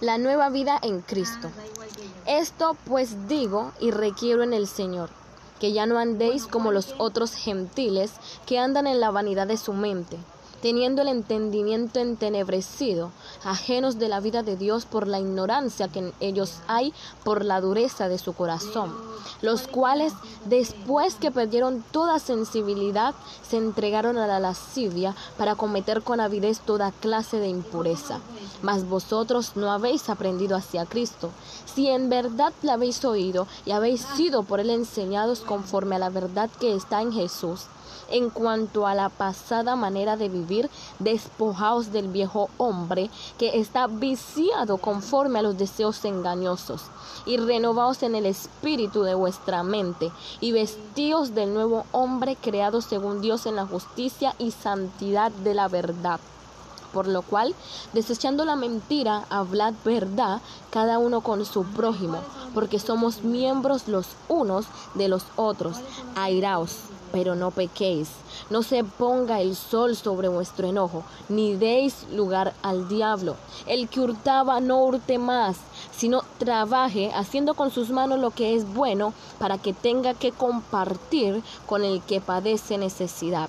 la nueva vida en Cristo. Esto pues digo y requiero en el Señor, que ya no andéis como los otros gentiles que andan en la vanidad de su mente teniendo el entendimiento entenebrecido, ajenos de la vida de Dios por la ignorancia que en ellos hay por la dureza de su corazón, los cuales después que perdieron toda sensibilidad se entregaron a la lascivia para cometer con avidez toda clase de impureza. Mas vosotros no habéis aprendido hacia Cristo, si en verdad la habéis oído y habéis sido por él enseñados conforme a la verdad que está en Jesús en cuanto a la pasada manera de vivir, despojaos del viejo hombre que está viciado conforme a los deseos engañosos, y renovaos en el espíritu de vuestra mente, y vestíos del nuevo hombre creado según Dios en la justicia y santidad de la verdad. Por lo cual, desechando la mentira, hablad verdad cada uno con su prójimo, porque somos miembros los unos de los otros. Airaos pero no pequéis. No se ponga el sol sobre vuestro enojo, ni deis lugar al diablo. El que hurtaba no hurte más, sino trabaje haciendo con sus manos lo que es bueno para que tenga que compartir con el que padece necesidad.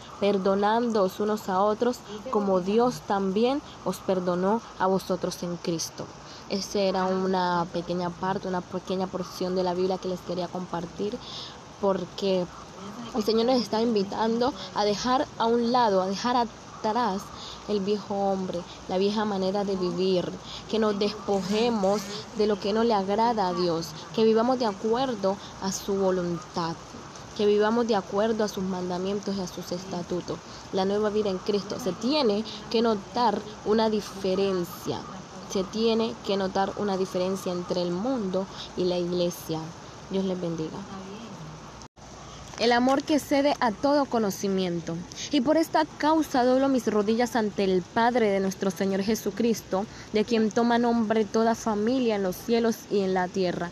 perdonándoos unos a otros, como Dios también os perdonó a vosotros en Cristo. Esa era una pequeña parte, una pequeña porción de la Biblia que les quería compartir, porque el Señor nos está invitando a dejar a un lado, a dejar atrás el viejo hombre, la vieja manera de vivir, que nos despojemos de lo que no le agrada a Dios, que vivamos de acuerdo a su voluntad que vivamos de acuerdo a sus mandamientos y a sus estatutos. La nueva vida en Cristo. Se tiene que notar una diferencia. Se tiene que notar una diferencia entre el mundo y la iglesia. Dios les bendiga. El amor que cede a todo conocimiento. Y por esta causa doblo mis rodillas ante el Padre de nuestro Señor Jesucristo, de quien toma nombre toda familia en los cielos y en la tierra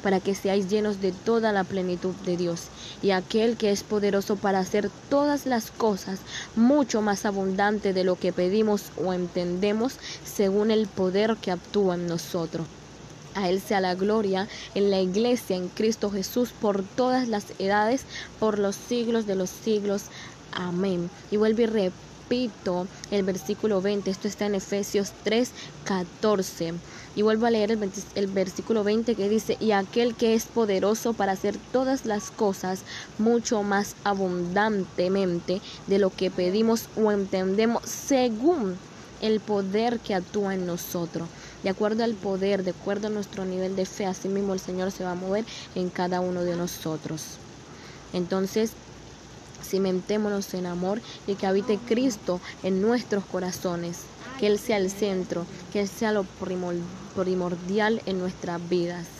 para que seáis llenos de toda la plenitud de Dios. Y aquel que es poderoso para hacer todas las cosas mucho más abundante de lo que pedimos o entendemos, según el poder que actúa en nosotros. A Él sea la gloria en la iglesia, en Cristo Jesús, por todas las edades, por los siglos de los siglos. Amén. Y vuelve y repito el versículo 20, esto está en Efesios 3, 14. Y vuelvo a leer el, el, versículo 20 que dice, y aquel que es poderoso para hacer todas las cosas mucho más abundantemente de lo que pedimos o entendemos según el poder que actúa en nosotros. De acuerdo al poder, de acuerdo a nuestro nivel de fe, así mismo el Señor se va a mover en cada uno de nosotros. Entonces, cimentémonos en amor y que habite Cristo en nuestros corazones, que Él sea el centro, que Él sea lo primordial en nuestras vidas.